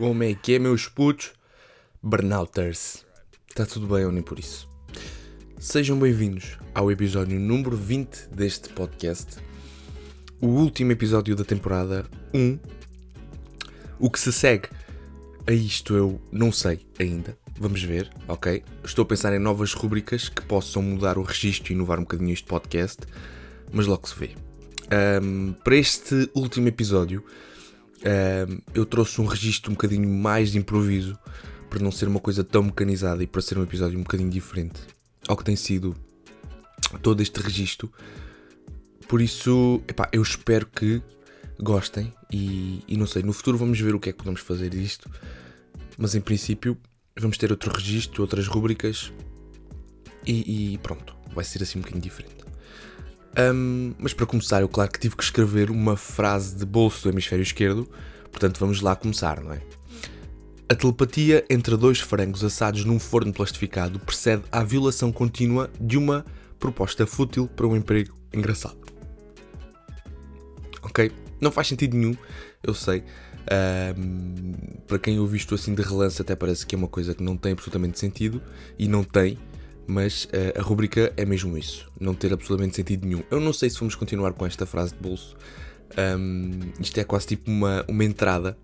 Como é que é, meus putos? Burnouters. Está tudo bem ou nem por isso? Sejam bem-vindos ao episódio número 20 deste podcast. O último episódio da temporada 1. O que se segue a isto eu não sei ainda. Vamos ver, ok? Estou a pensar em novas rubricas que possam mudar o registro e inovar um bocadinho este podcast, mas logo se vê. Um, para este último episódio, eu trouxe um registro um bocadinho mais de improviso, para não ser uma coisa tão mecanizada e para ser um episódio um bocadinho diferente ao que tem sido todo este registro. Por isso, epá, eu espero que gostem e, e, não sei, no futuro vamos ver o que é que podemos fazer disto. Mas em princípio vamos ter outro registro, outras rubricas e, e pronto, vai ser assim um bocadinho diferente. Um, mas para começar, eu claro que tive que escrever uma frase de bolso do hemisfério esquerdo, portanto vamos lá começar, não é? A telepatia entre dois frangos assados num forno plastificado precede à violação contínua de uma proposta fútil para um emprego engraçado. Ok? Não faz sentido nenhum, eu sei. Um, para quem ouve isto assim de relance, até parece que é uma coisa que não tem absolutamente sentido e não tem, mas uh, a rubrica é mesmo isso, não ter absolutamente sentido nenhum. Eu não sei se vamos continuar com esta frase de bolso. Um, isto é quase tipo uma, uma entrada,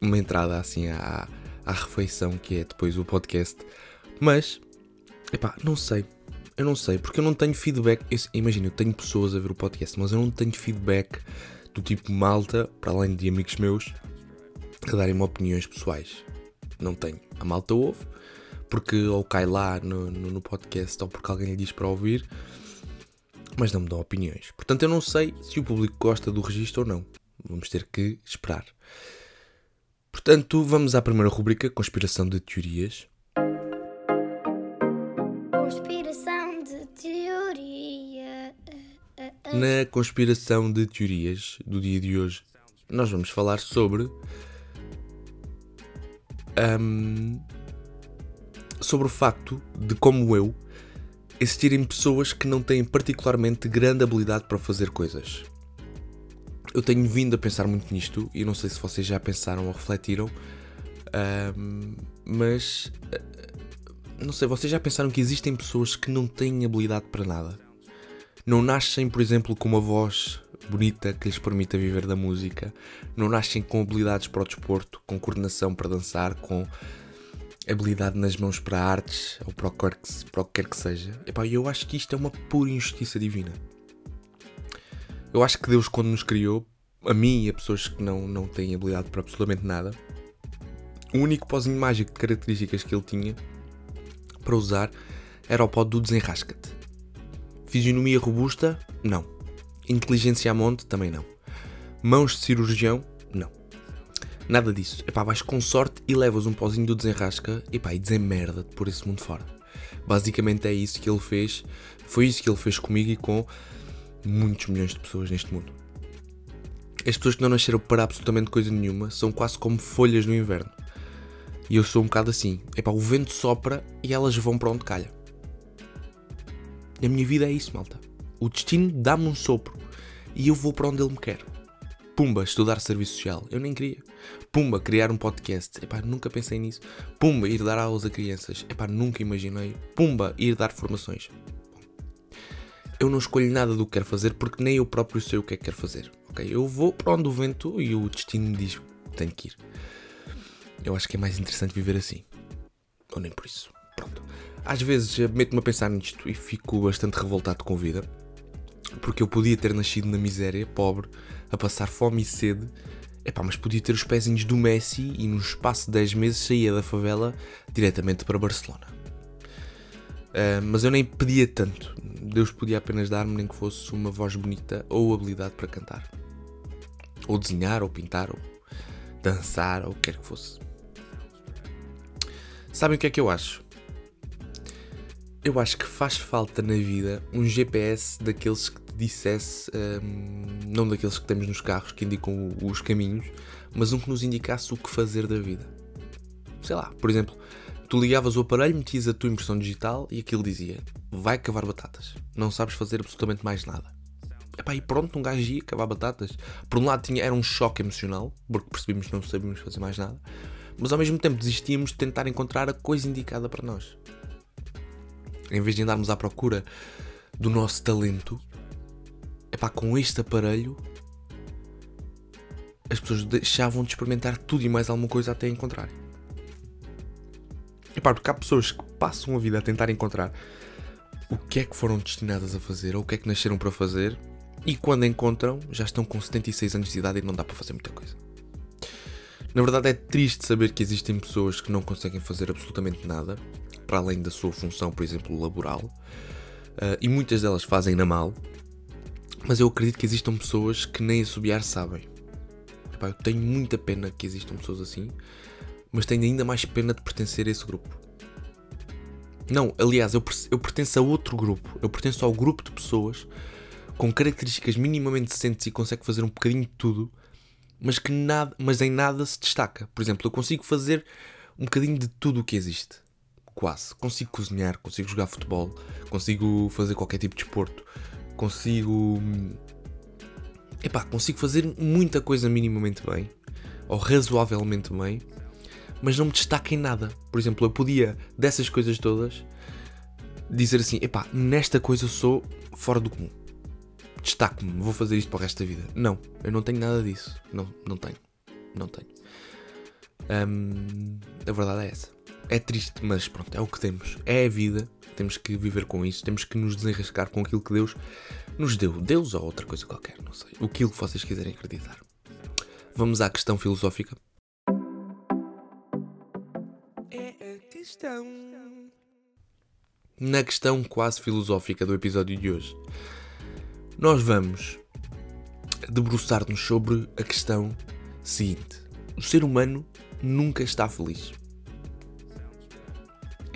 uma entrada assim à, à refeição que é depois o podcast. Mas, epá, não sei. Eu não sei, porque eu não tenho feedback. Imagina, eu tenho pessoas a ver o podcast, mas eu não tenho feedback do tipo malta, para além de amigos meus, a darem-me opiniões pessoais. Não tenho. A malta ouve, porque ou cai lá no, no, no, podcast ou porque alguém lhe diz para ouvir, mas não me dão opiniões. Portanto, eu não sei se o público gosta do registro ou não. Vamos ter que esperar. Portanto, vamos à primeira rubrica: Conspiração de Teorias. Conspiração de teoria. Na conspiração de teorias do dia de hoje, nós vamos falar sobre. Um, sobre o facto de, como eu, existirem pessoas que não têm particularmente grande habilidade para fazer coisas. Eu tenho vindo a pensar muito nisto e não sei se vocês já pensaram ou refletiram, um, mas eh, não sei, vocês já pensaram que existem pessoas que não têm habilidade para nada? Não nascem, por exemplo, com uma voz bonita que lhes permita viver da música, não nascem com habilidades para o desporto, com coordenação para dançar, com habilidade nas mãos para artes ou para o que, para o que quer que seja. Epá, eu acho que isto é uma pura injustiça divina. Eu acho que Deus, quando nos criou, a mim e a pessoas que não, não têm habilidade para absolutamente nada, o único pozinho mágico de características que ele tinha para usar era o pó do desenrasca-te. Fisionomia robusta? Não. Inteligência a monte? Também não. Mãos de cirurgião? Nada disso. Epá, vais com sorte e levas um pozinho do desenrasca epá, e desemmerda-te por esse mundo fora. Basicamente é isso que ele fez. Foi isso que ele fez comigo e com muitos milhões de pessoas neste mundo. As pessoas que não nasceram para absolutamente coisa nenhuma são quase como folhas no inverno. E eu sou um bocado assim. Epá, o vento sopra e elas vão para onde calha. E a minha vida é isso, malta. O destino dá-me um sopro e eu vou para onde ele me quer. Pumba, estudar serviço social. Eu nem queria. Pumba, criar um podcast. Epá, nunca pensei nisso. Pumba, ir dar aulas a crianças. Epá, nunca imaginei. Pumba, ir dar formações. Eu não escolho nada do que quero fazer porque nem eu próprio sei o que é que quero fazer. Ok? Eu vou para onde o vento e o destino me diz que tenho que ir. Eu acho que é mais interessante viver assim. Ou nem por isso. Pronto. Às vezes meto-me a pensar nisto e fico bastante revoltado com a vida. Porque eu podia ter nascido na miséria, pobre, a passar fome e sede. Epá, mas podia ter os pezinhos do Messi e no espaço de 10 meses saía da favela diretamente para Barcelona. Uh, mas eu nem pedia tanto. Deus podia apenas dar-me nem que fosse uma voz bonita ou habilidade para cantar. Ou desenhar, ou pintar, ou dançar, ou o que quer que fosse. Sabem o que é que eu acho? Eu acho que faz falta na vida um GPS daqueles que te dissesse, um, não daqueles que temos nos carros que indicam os caminhos, mas um que nos indicasse o que fazer da vida. Sei lá, por exemplo, tu ligavas o aparelho, metias a tua impressão digital e aquilo dizia: vai cavar batatas, não sabes fazer absolutamente mais nada. Epá, e pronto, um gajo ia cavar batatas. Por um lado tinha, era um choque emocional, porque percebemos que não sabíamos fazer mais nada. Mas ao mesmo tempo desistíamos de tentar encontrar a coisa indicada para nós. Em vez de andarmos à procura do nosso talento, epá, com este aparelho as pessoas deixavam de experimentar tudo e mais alguma coisa até encontrar. Epá, porque há pessoas que passam a vida a tentar encontrar o que é que foram destinadas a fazer ou o que é que nasceram para fazer e quando encontram já estão com 76 anos de idade e não dá para fazer muita coisa. Na verdade é triste saber que existem pessoas que não conseguem fazer absolutamente nada para além da sua função, por exemplo, laboral, uh, e muitas delas fazem na mal, mas eu acredito que existam pessoas que nem assobiar sabem. Epá, eu tenho muita pena que existam pessoas assim, mas tenho ainda mais pena de pertencer a esse grupo. Não, aliás, eu, eu pertenço a outro grupo. Eu pertenço ao grupo de pessoas com características minimamente decentes e consegue fazer um bocadinho de tudo, mas que nada, mas em nada se destaca. Por exemplo, eu consigo fazer um bocadinho de tudo o que existe. Quase. Consigo cozinhar, consigo jogar futebol, consigo fazer qualquer tipo de esporto, consigo. Epá, consigo fazer muita coisa minimamente bem, ou razoavelmente bem, mas não me destaca em nada. Por exemplo, eu podia, dessas coisas todas, dizer assim: epá, nesta coisa sou fora do comum destaco-me, vou fazer isto para o resto da vida. Não, eu não tenho nada disso. Não, não tenho. Não tenho. Um, a verdade é essa. É triste, mas pronto, é o que temos. É a vida. Temos que viver com isso. Temos que nos desenrascar com aquilo que Deus nos deu. Deus ou outra coisa qualquer, não sei. O que vocês quiserem acreditar. Vamos à questão filosófica. É a questão. Na questão quase filosófica do episódio de hoje nós vamos debruçar-nos sobre a questão seguinte: o ser humano nunca está feliz.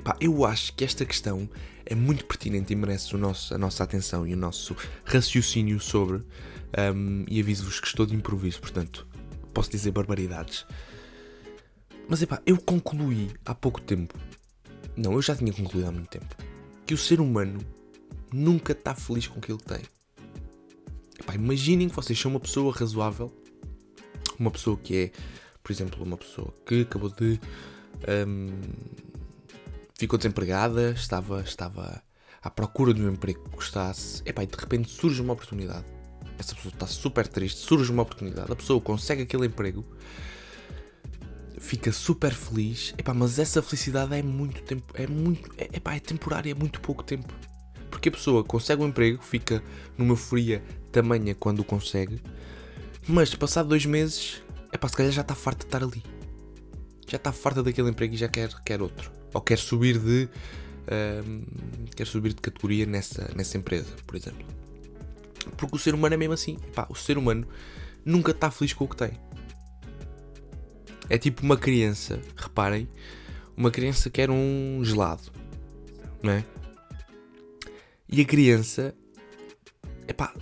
Epá, eu acho que esta questão é muito pertinente e merece o nosso, a nossa atenção e o nosso raciocínio sobre. Um, e aviso-vos que estou de improviso, portanto, posso dizer barbaridades. Mas epá, eu concluí há pouco tempo. Não, eu já tinha concluído há muito tempo. Que o ser humano nunca está feliz com aquilo que tem. Epá, imaginem que vocês são uma pessoa razoável, uma pessoa que é, por exemplo, uma pessoa que acabou de. Um, ficou desempregada, estava, estava à procura de um emprego que gostasse, epá, e de repente surge uma oportunidade. Essa pessoa está super triste, surge uma oportunidade, a pessoa consegue aquele emprego, fica super feliz, epá, mas essa felicidade é muito tempo, é muito, é, epá, é temporária, é muito pouco tempo. Porque a pessoa consegue um emprego, fica numa fria tamanha quando o consegue, mas passado dois meses, é pá, se calhar já está farta de estar ali. Já está farta daquele emprego e já quer, quer outro. Ou quer subir de. Uh, quer subir de categoria nessa, nessa empresa, por exemplo. Porque o ser humano é mesmo assim. Epá, o ser humano nunca está feliz com o que tem. É tipo uma criança, reparem, uma criança quer um gelado, não é? E a criança, epá,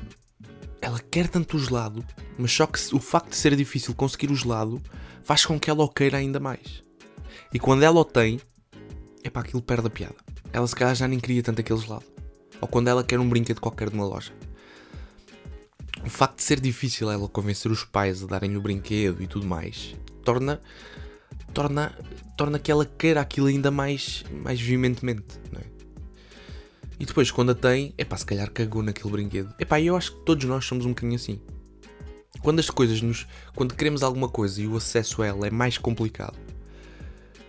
ela quer tanto o gelado, mas só que o facto de ser difícil conseguir o gelado faz com que ela o queira ainda mais. E quando ela o tem, é para aquilo perde a piada. Ela se calhar já nem queria tanto aquele gelado. Ou quando ela quer um brinquedo qualquer de uma loja. O facto de ser difícil ela convencer os pais a darem-lhe o brinquedo e tudo mais, torna torna torna que ela queira aquilo ainda mais mais veementemente, não é? E depois, quando a tem, é pá, se calhar cagou naquele brinquedo. É pá, eu acho que todos nós somos um bocadinho assim. Quando as coisas nos. Quando queremos alguma coisa e o acesso a ela é mais complicado,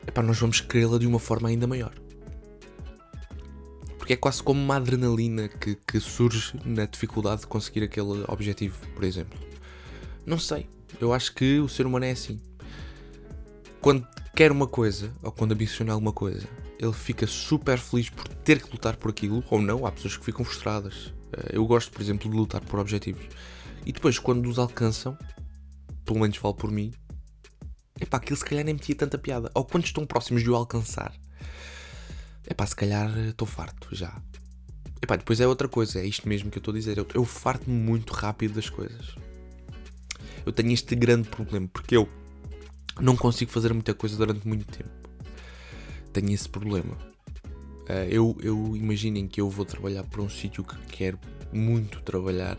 é pá, nós vamos querê-la de uma forma ainda maior. Porque é quase como uma adrenalina que, que surge na dificuldade de conseguir aquele objetivo, por exemplo. Não sei. Eu acho que o ser humano é assim. Quando quer uma coisa, ou quando ambiciona alguma coisa, ele fica super feliz por ter que lutar por aquilo, ou não, há pessoas que ficam frustradas. Eh, eu gosto, por exemplo, de lutar por objetivos. E depois, quando os alcançam, pelo menos falo por mim, epá, aquilo se calhar nem metia tanta piada. Ou quando estão próximos de o alcançar, epá, se calhar estou farto já. Epá, depois é outra coisa, é isto mesmo que eu estou a dizer. Eu, eu farto-me muito rápido das coisas. Eu tenho este grande problema, porque eu não consigo fazer muita coisa durante muito tempo tenho esse problema. Uh, eu, eu imaginem que eu vou trabalhar para um sítio que quero muito trabalhar.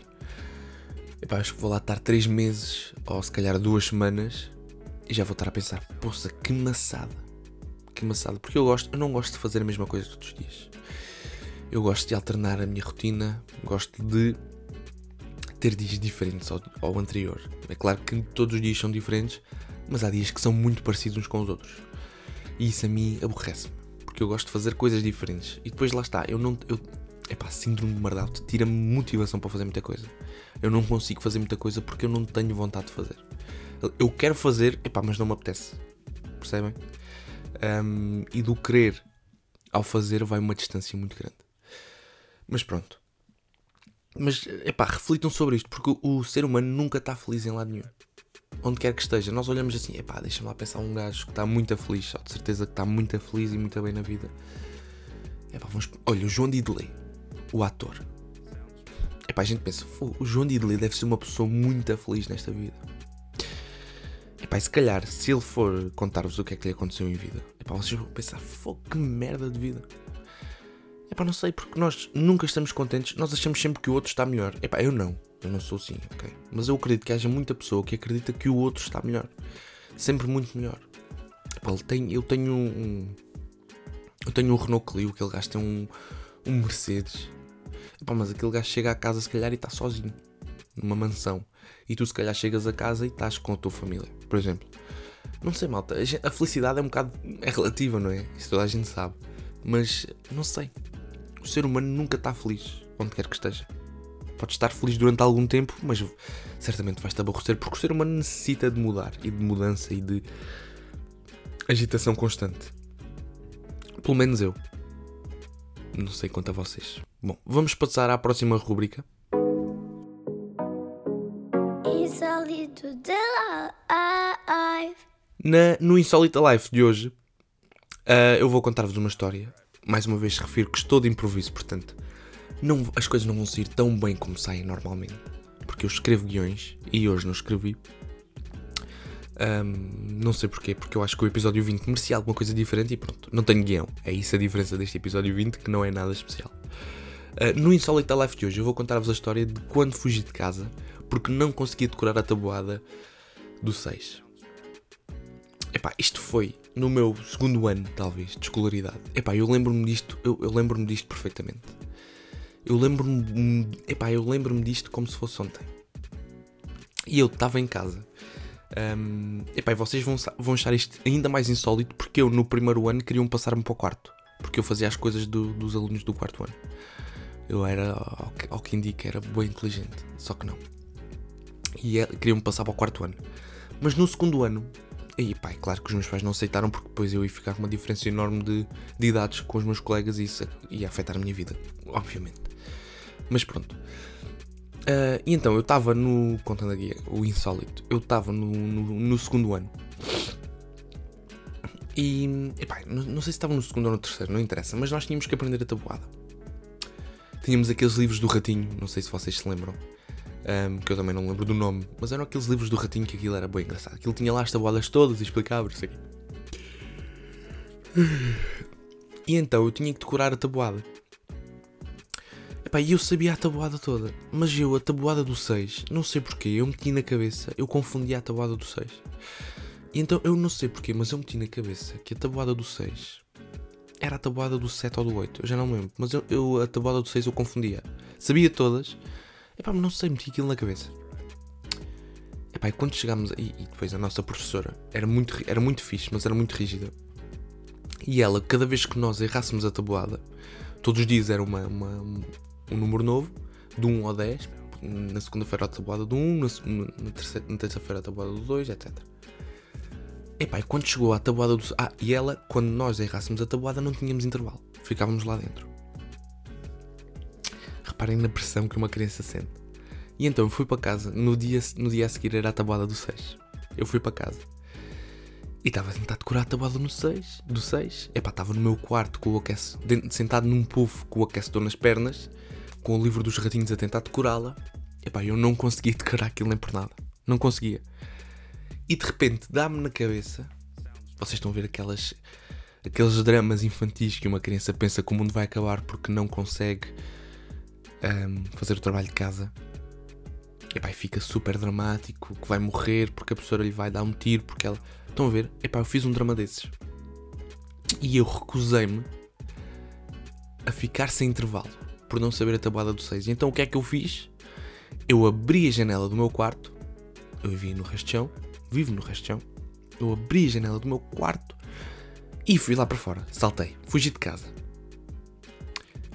Epá, acho que vou lá estar 3 meses ou se calhar 2 semanas e já vou estar a pensar, poça, que maçada. Que maçada. Porque eu gosto, eu não gosto de fazer a mesma coisa todos os dias. Eu gosto de alternar a minha rotina, gosto de ter dias diferentes ao, ao anterior. É claro que todos os dias são diferentes, mas há dias que são muito parecidos uns com os outros. E isso a mim aborrece-me, porque eu gosto de fazer coisas diferentes. E depois lá está, eu não. Eu, epá, síndrome de burnout tira-me motivação para fazer muita coisa. Eu não consigo fazer muita coisa porque eu não tenho vontade de fazer. Eu quero fazer, epá, mas não me apetece. Percebem? Um, e do querer ao fazer vai uma distância muito grande. Mas pronto. Mas, epá, reflitam sobre isto, porque o, ser humano nunca está feliz em lado nenhum. Onde quer que esteja, nós olhamos assim, epá, deixa-me lá pensar um gajo que está muito feliz, só de certeza que está muito feliz e muito bem na vida. Epá, vamos... Olha, o João Diddley, o ator. Epá, a gente pensa, o João Diddley deve ser uma pessoa muito feliz nesta vida. Epá, se calhar, se ele for contar-vos o que é que lhe aconteceu em vida, epá, vocês vão pensar, fogo, que merda de vida. Epá, não sei, porque nós nunca estamos contentes, nós achamos sempre que o outro está melhor. Epá, eu não, eu não sou assim, ok? Mas eu acredito que haja muita pessoa que acredita que o outro está melhor. Sempre muito melhor. Epá, ele tem, eu tenho um, Eu tenho um Renault Clio, aquele gajo tem um, um Mercedes. Epá, mas aquele gajo chega à casa se calhar e está sozinho. Numa mansão. E tu se calhar chegas a casa e estás com a tua família, por exemplo. Não sei, malta. A felicidade é um bocado. é relativa, não é? Isso toda a gente sabe. Mas não sei. O ser humano nunca está feliz, onde quer que esteja. Pode estar feliz durante algum tempo, mas certamente vais-te aborrecer, porque o ser humano necessita de mudar e de mudança e de agitação constante. Pelo menos eu. Não sei quanto a vocês. Bom, vamos passar à próxima rubrica. Life. Na, no Insólita Life de hoje, uh, eu vou contar-vos uma história mais uma vez refiro que estou de improviso, portanto, não, as coisas não vão sair tão bem como saem normalmente. Porque eu escrevo guiões e hoje não escrevi. Um, não sei porquê, porque eu acho que o episódio 20 merecia alguma coisa diferente e pronto, não tenho guião. É isso a diferença deste episódio 20, que não é nada especial. Uh, no Insólita Life de hoje, eu vou contar-vos a história de quando fugi de casa porque não consegui decorar a tabuada do 6. Epá, isto foi no meu segundo ano, talvez, de escolaridade. Epá, eu lembro-me disto, eu, eu lembro-me disto perfeitamente. Eu lembro-me, epá, eu lembro-me disto como se fosse ontem. E eu estava em casa. Um, epá, e vocês vão, vão achar isto ainda mais insólito porque eu no primeiro ano queriam passar-me para o quarto. Porque eu fazia as coisas do, dos alunos do quarto ano. Eu era, ao ao que indica, era bem inteligente. Só que não. E é, queriam-me passar para o quarto ano. Mas no segundo ano, e pá, é claro que os meus pais não aceitaram porque depois eu ia ficar com uma diferença enorme de, de idades com os meus colegas e isso ia afetar a minha vida, obviamente. Mas pronto. Uh, e então eu estava no. Contando aqui o insólito, eu estava no, no, no, segundo ano. E. Epá, não, não sei se estava no segundo ou no terceiro, não interessa, mas nós tínhamos que aprender a tabuada. Tínhamos aqueles livros do ratinho, não sei se vocês se lembram um, que eu também não lembro do nome, mas eram aqueles livros do ratinho que aquilo era bem engraçado. Aquilo tinha lá as tabuadas todas e explicava isso aqui. E então eu tinha que decorar a tabuada. Epá, e eu sabia a tabuada toda, mas eu, a tabuada do 6, não sei porquê, eu meti na cabeça, eu confundia a tabuada do 6. E então eu não sei porquê, mas eu meti na cabeça que a tabuada do 6 era a tabuada do 7 ou do 8, eu já não lembro, mas eu, eu a tabuada do 6 eu confundia. Sabia todas, Epá, não sei, meti aquilo na cabeça. Epá, e quando chegámos aí, e depois a nossa professora era muito, era muito fixe, mas era muito rígida. E ela, cada vez que nós errássemos a tabuada, todos os dias era uma, uma um número novo, de 1 ao 10. Na segunda-feira a tabuada do 1, na, terceira, na terça-feira a tabuada do 2, etc. Epá, e quando chegou à tabuada do. Ah, e ela, quando nós errássemos a tabuada, não tínhamos intervalo. Ficávamos lá dentro. Reparem na pressão que uma criança sente. E então eu fui para casa, no dia, no dia a seguir era a tabuada do 6. Eu fui para casa. E estava a tentar decorar a tabuada no 6, do 6. Epá, estava no meu quarto com o aquece, sentado num puff com o aquecedor nas pernas, com o livro dos ratinhos a tentar decorá-la. Epá, eu não conseguia decorar aquilo nem por nada. Não conseguia. E de repente dá-me na cabeça. Vocês estão a ver aquelas aqueles dramas infantis que uma criança pensa que o mundo vai acabar porque não consegue um, fazer o trabalho de casa. epá, e fica super dramático, que vai morrer porque a professora lhe vai dar um tiro, porque ela. Estão a ver? Epá, eu fiz um drama desses. E eu recusei-me a ficar sem intervalo, por não saber a tabuada do 6. Então o que é que eu fiz? Eu abri a janela do meu quarto, eu vivia no Restão, vivo no Restão, eu abri a janela do meu quarto e fui lá para fora, saltei, fugi de casa.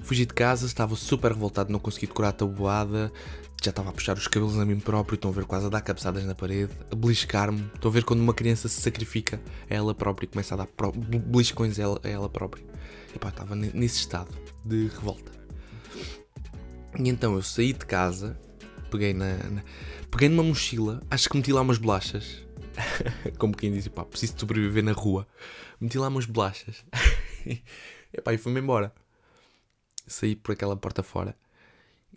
Fugi de casa, estava super revoltado, não consegui decorar a tabuada, já estava a puxar os cabelos a mim próprio, estão a ver quase a dar cabeçadas na parede, a beliscar-me. Estão a ver quando uma criança se sacrifica a ela própria e começa a dar beliscões a ela, a ela própria. E pá, estava nesse estado de revolta. E então eu saí de casa, peguei na, na peguei numa mochila, acho que meti lá umas bolachas. Como quem diz, pá, preciso sobreviver na rua. Meti lá umas bolachas. e pá, e fui-me embora saí por aquela porta fora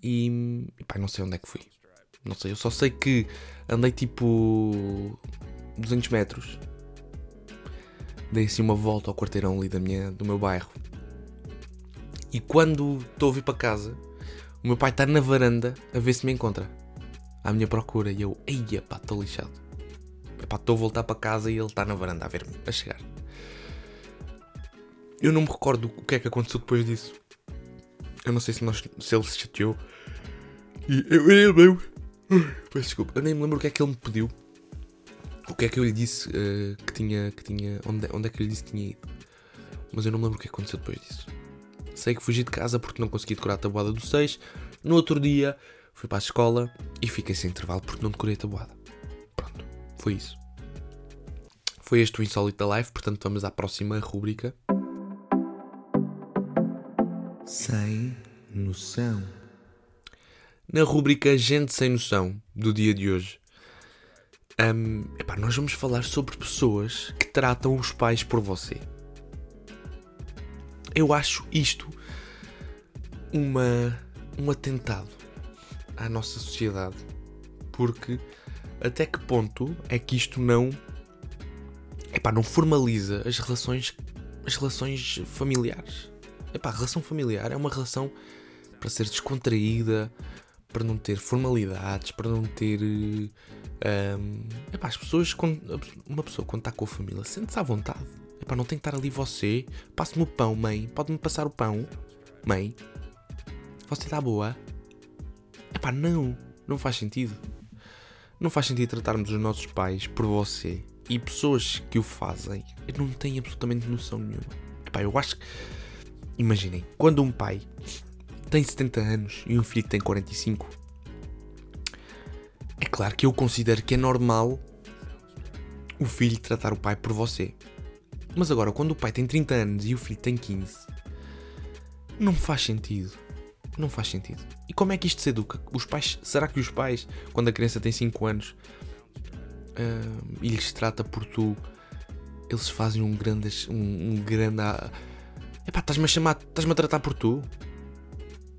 e, pá, não sei onde é que fui. Não sei, eu só sei que andei tipo 200 metros. Dei assim uma volta ao quarteirão ali da minha, do meu bairro. E quando estou a vir para casa, o meu pai está na varanda a ver se me encontra. À minha procura. E eu, eia pá, estou lixado. Estou a voltar para casa e ele está na varanda a ver-me, a chegar. Eu não me recordo o que é que aconteceu depois disso. Eu não sei se, nós, se ele se chateou. E eu, eu, eu, Peço desculpa. Eu nem me lembro o que é que ele me pediu. O que é que eu lhe disse uh, que tinha. Que tinha onde, onde é que eu lhe disse que tinha ido. Mas eu não me lembro o que aconteceu depois disso. Sei que fugi de casa porque não consegui decorar a tabuada do 6. No outro dia fui para a escola e fiquei sem intervalo porque não decorei a tabuada. Pronto, foi isso. Foi este o Insólito da Live, portanto vamos à próxima rubrica sem noção. Na rubrica Gente Sem Noção do dia de hoje, um, epá, nós vamos falar sobre pessoas que tratam os pais por você. Eu acho isto uma, um atentado à nossa sociedade. Porque até que ponto é que isto não, epá, não formaliza as relações, as relações familiares? Epá, a relação familiar é uma relação para ser descontraída, para não ter formalidades, para não ter. Um, epá, as pessoas. Uma pessoa quando está com a família sente-se à vontade. Epá, não tem que estar ali você. Passe-me o pão, mãe. Pode-me passar o pão, mãe. Você está boa? Epá, não. Não faz sentido. Não faz sentido tratarmos os nossos pais por você. E pessoas que o fazem não têm absolutamente noção nenhuma. Epá, eu acho que Imaginem, quando um pai tem 70 anos e um filho tem 45, é claro que eu considero que é normal o filho tratar o pai por você. Mas agora, quando o pai tem 30 anos e o filho tem 15, não faz sentido. Não faz sentido. E como é que isto se educa? Os pais, será que os pais, quando a criança tem 5 anos uh, e lhes trata por tu, eles fazem um grande, um, um grande Epá, estás-me a chamar, estás-me a tratar por tu?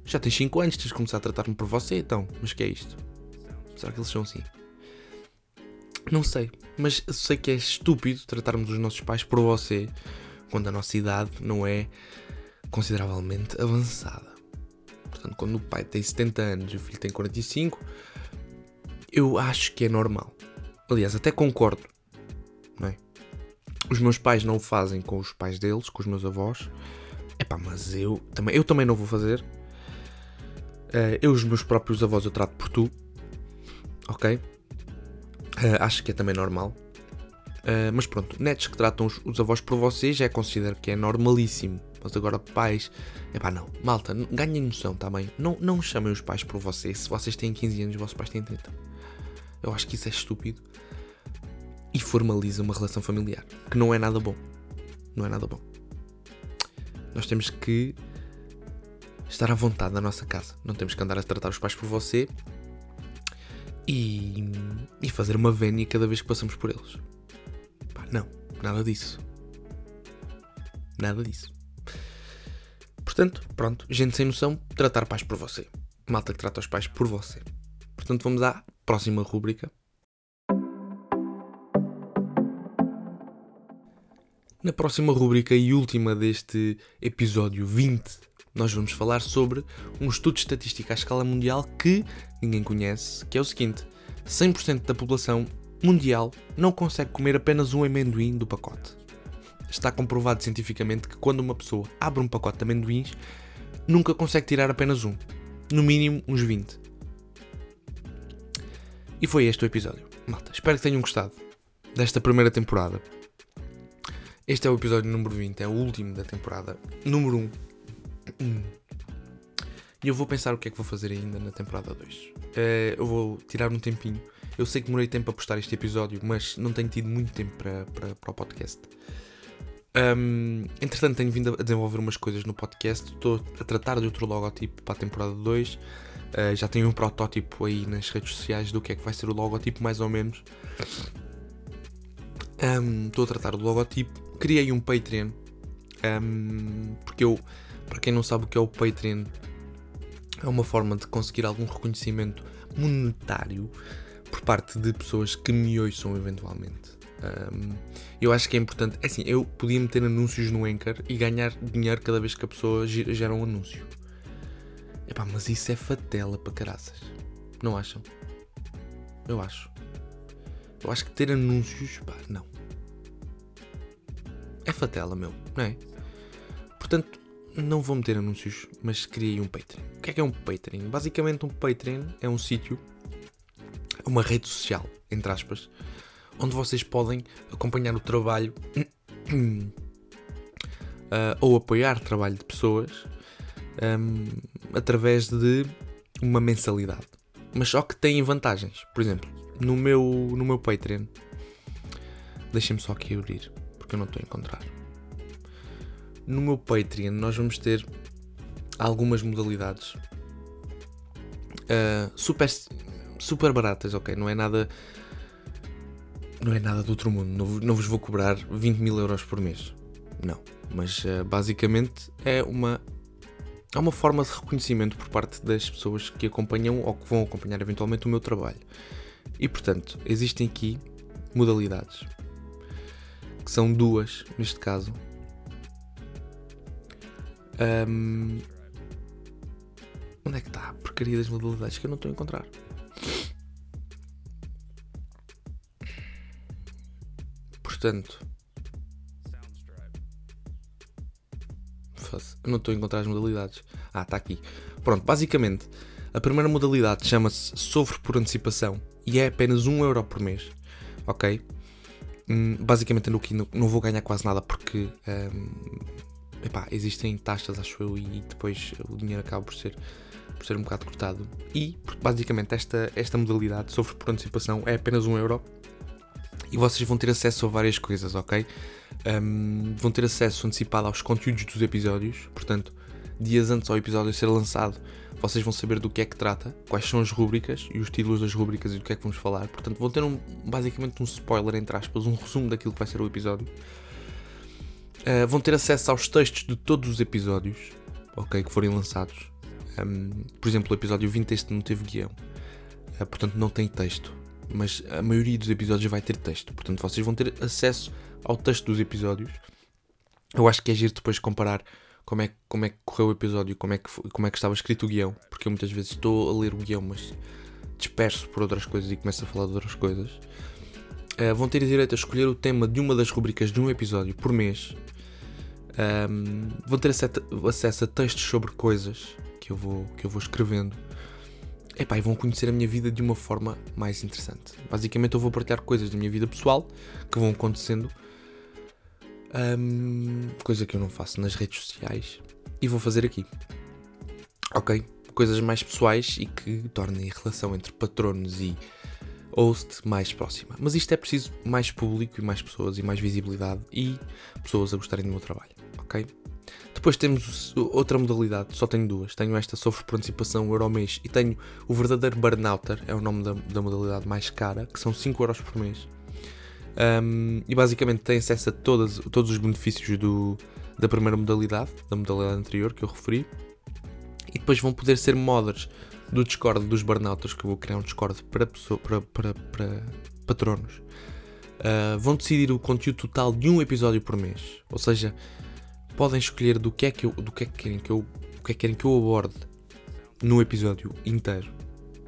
Já tens 5 anos, tens de começar a tratar-me por você, então. Mas que é isto? Será que eles são assim? Não sei, mas sei que é estúpido tratarmos os nossos pais por você quando a nossa idade não é consideravelmente avançada. Portanto, quando o pai tem 70 anos e o filho tem 45, eu acho que é normal. Aliás, até concordo. Não é? Os meus pais não fazem com os pais deles, com os meus avós. Epá, mas eu também, eu também não vou fazer. Uh, eu, os meus próprios avós, eu trato por tu. Ok? Uh, acho que é também normal. Uh, mas pronto, netos que tratam os, os, avós por vocês já considero que é normalíssimo. Mas agora pais, epá não, malta, ganhem noção, tá bem? Não, não chamem os pais por vocês. Se vocês têm 15 anos, os vossos pais têm 30. Eu acho que isso é estúpido e formaliza uma relação familiar, que não é nada bom. Não é nada bom. Nós temos que estar à vontade na nossa casa. Não temos que andar a tratar os pais por você e, e fazer uma vénia cada vez que passamos por eles. Pá, não, nada disso. Nada disso. Portanto, pronto, gente sem noção, tratar pais por você. Malta que trata os pais por você. Portanto, vamos à próxima rúbrica Na próxima rubrica e última deste episódio 20 nós vamos falar sobre um estudo estatístico à escala mundial que ninguém conhece, que é o seguinte: 100% da população mundial não consegue comer apenas um amendoim do pacote. Está comprovado cientificamente que quando uma pessoa abre um pacote de amendoins, nunca consegue tirar apenas um. No mínimo, uns 20. E foi este o episódio. Malta, espero que tenham gostado desta primeira temporada. Este é o episódio número 20, é o último da temporada número 1. E eu vou pensar o que é que vou fazer ainda na temporada 2. Eh, eu vou tirar um tempinho. Eu sei que demorei tempo a postar este episódio, mas não tenho tido muito tempo para, para, para o podcast. Um, entretanto, tenho vindo a desenvolver umas coisas no podcast. Estou a tratar de outro logotipo para a temporada 2. Uh, eh, já tenho um protótipo aí nas redes sociais do que é que vai ser o logotipo, mais ou menos. Um, estou a tratar do logotipo. Criei um Patreon. Um, porque eu, para quem não sabe o que é o Patreon, é uma forma de conseguir algum reconhecimento monetário por parte de pessoas que me ouçam eventualmente. Um, eu acho que é importante. É assim, eu podia meter anúncios no Anchor e ganhar dinheiro cada vez que a pessoa gera um anúncio. Epá, mas isso é fatela para caraças. Não acham? Eu acho. Eu acho que ter anúncios, pá, não. É fatela, meu, não é? Portanto, não vou meter anúncios, mas criei um Patreon. O que é que é um Patreon? Basicamente, um Patreon é um sítio, uma rede social, entre aspas, onde vocês podem acompanhar o trabalho uh, ou apoiar o trabalho de pessoas um, através de uma mensalidade. Mas só que têm vantagens. Por exemplo, no meu, no meu Patreon, deixem-me só aqui abrir, porque eu não estou a encontrar no meu Patreon nós vamos ter algumas modalidades uh, super, super baratas, ok? Não é nada. Não é nada do outro mundo. Não, não vos vou cobrar 20 mil euros por mês. Não. Mas uh, basicamente é uma. É uma forma de reconhecimento por parte das pessoas que acompanham ou que vão acompanhar eventualmente o meu trabalho. E portanto, existem aqui modalidades, que são duas neste caso, um, onde é que está a porcaria das modalidades que eu não estou a encontrar? Portanto, eu não estou a encontrar as modalidades. Ah, está aqui. Pronto, basicamente, a primeira modalidade chama-se Sofre por Antecipação e é apenas 1 euro por mês. Ok? Hum, basicamente, no que não, vou ganhar quase nada porque um, epá, existem taxas, acho eu, e depois o dinheiro acaba por ser, por ser um bocado cortado. E, basicamente, esta, esta modalidade, sofre por antecipação, é apenas um euro e vocês vão ter acesso a várias coisas, ok? Um, vão ter acesso antecipado aos conteúdos dos episódios, portanto, dias antes ao episódio ser lançado, vocês vão saber do que é que trata, quais são as rúbricas e os títulos das rúbricas e do que é que vamos falar. Portanto, vão ter um, basicamente um spoiler, entre aspas, um resumo daquilo que vai ser o episódio. Uh, vão ter acesso aos textos de todos os episódios ok, que forem lançados. Um, por exemplo, o episódio 20 este não teve guião, uh, portanto não tem texto. Mas a maioria dos episódios vai ter texto, portanto vocês vão ter acesso ao texto dos episódios. Eu acho que é giro depois comparar como é, como é que correu o episódio, como é, que, como é que estava escrito o guião, porque eu muitas vezes estou a ler o guião, mas disperso por outras coisas e começo a falar de outras coisas. Uh, vão ter direito a escolher o tema de uma das rubricas de um episódio por mês um, vão ter acesso a textos sobre coisas que eu vou, que eu vou escrevendo. Epá, e vão conhecer a minha vida de uma forma mais interessante. Basicamente, eu vou partilhar coisas da minha vida pessoal que vão acontecendo, um, coisa que eu não faço nas redes sociais, e vou fazer aqui. Ok? Coisas mais pessoais e que tornem a relação entre patronos e host mais próxima. Mas isto é preciso mais público e mais pessoas e mais visibilidade e pessoas a gostarem do meu trabalho ok? Depois temos outra modalidade, só tenho duas. Tenho esta Sofre por Antecipação Euromês e tenho o verdadeiro Burnouter, é o nome da, da modalidade mais cara, que são 5 euros por mês. Um, e basicamente tem acesso a todas, todos os benefícios do, da primeira modalidade, da modalidade anterior que eu referi. E depois vão poder ser modders do Discord dos Burnouters, que eu vou criar um Discord para, pessoa, para, para, para patronos. Uh, vão decidir o conteúdo total de um episódio por mês. Ou seja, podem escolher do que é que, eu, do que, é que querem que eu o que é que querem que eu aborde no episódio inteiro.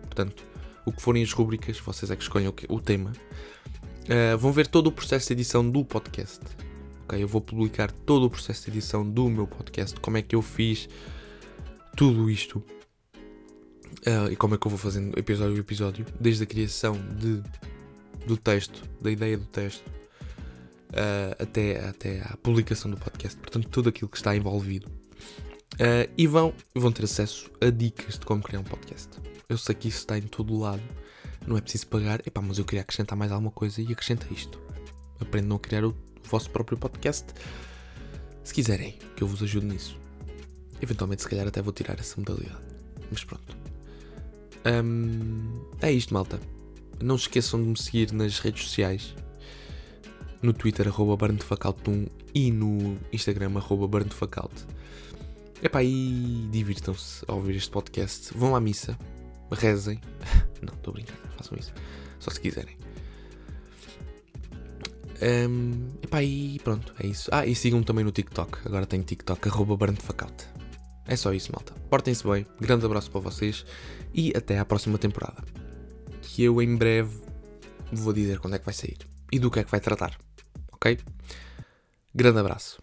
Portanto, o que forem as rubricas, vocês é que escolhem o, que, o tema. Uh, vão ver todo o processo de edição do podcast. Ok, eu vou publicar todo o processo de edição do meu podcast, como é que eu fiz tudo isto uh, e como é que eu vou fazendo episódio a episódio, desde a criação de, do texto, da ideia do texto, uh, até, até à publicação do podcast. Portanto, tudo aquilo que está envolvido. E vão, vão ter acesso a dicas de como criar um podcast. Eu sei que isso está em todo lado, não é preciso pagar, epá, mas eu queria acrescentar mais alguma coisa e acrescenta isto. Aprendam a criar o vosso próprio podcast, se quiserem, que eu vos ajude nisso. Eventualmente, se calhar, até vou tirar essa modalidade. Mas pronto. Um, é isto, malta. Não se esqueçam de me seguir nas redes sociais. No Twitter, arroba 1 e no Instagram, arroba barndefacalt. Epá, e divirtam-se ao ouvir este podcast. Vão à missa, rezem. Não, estou brincando, façam isso. Só se quiserem. Um, epá, e pronto, é isso. Ah, e sigam-me também no TikTok. Agora tenho TikTok, arroba É só isso, malta. Portem-se bem, grande abraço para vocês e até à próxima temporada. Que eu em breve vou dizer quando é que vai sair e do que é que vai tratar. Ok? Grande abraço.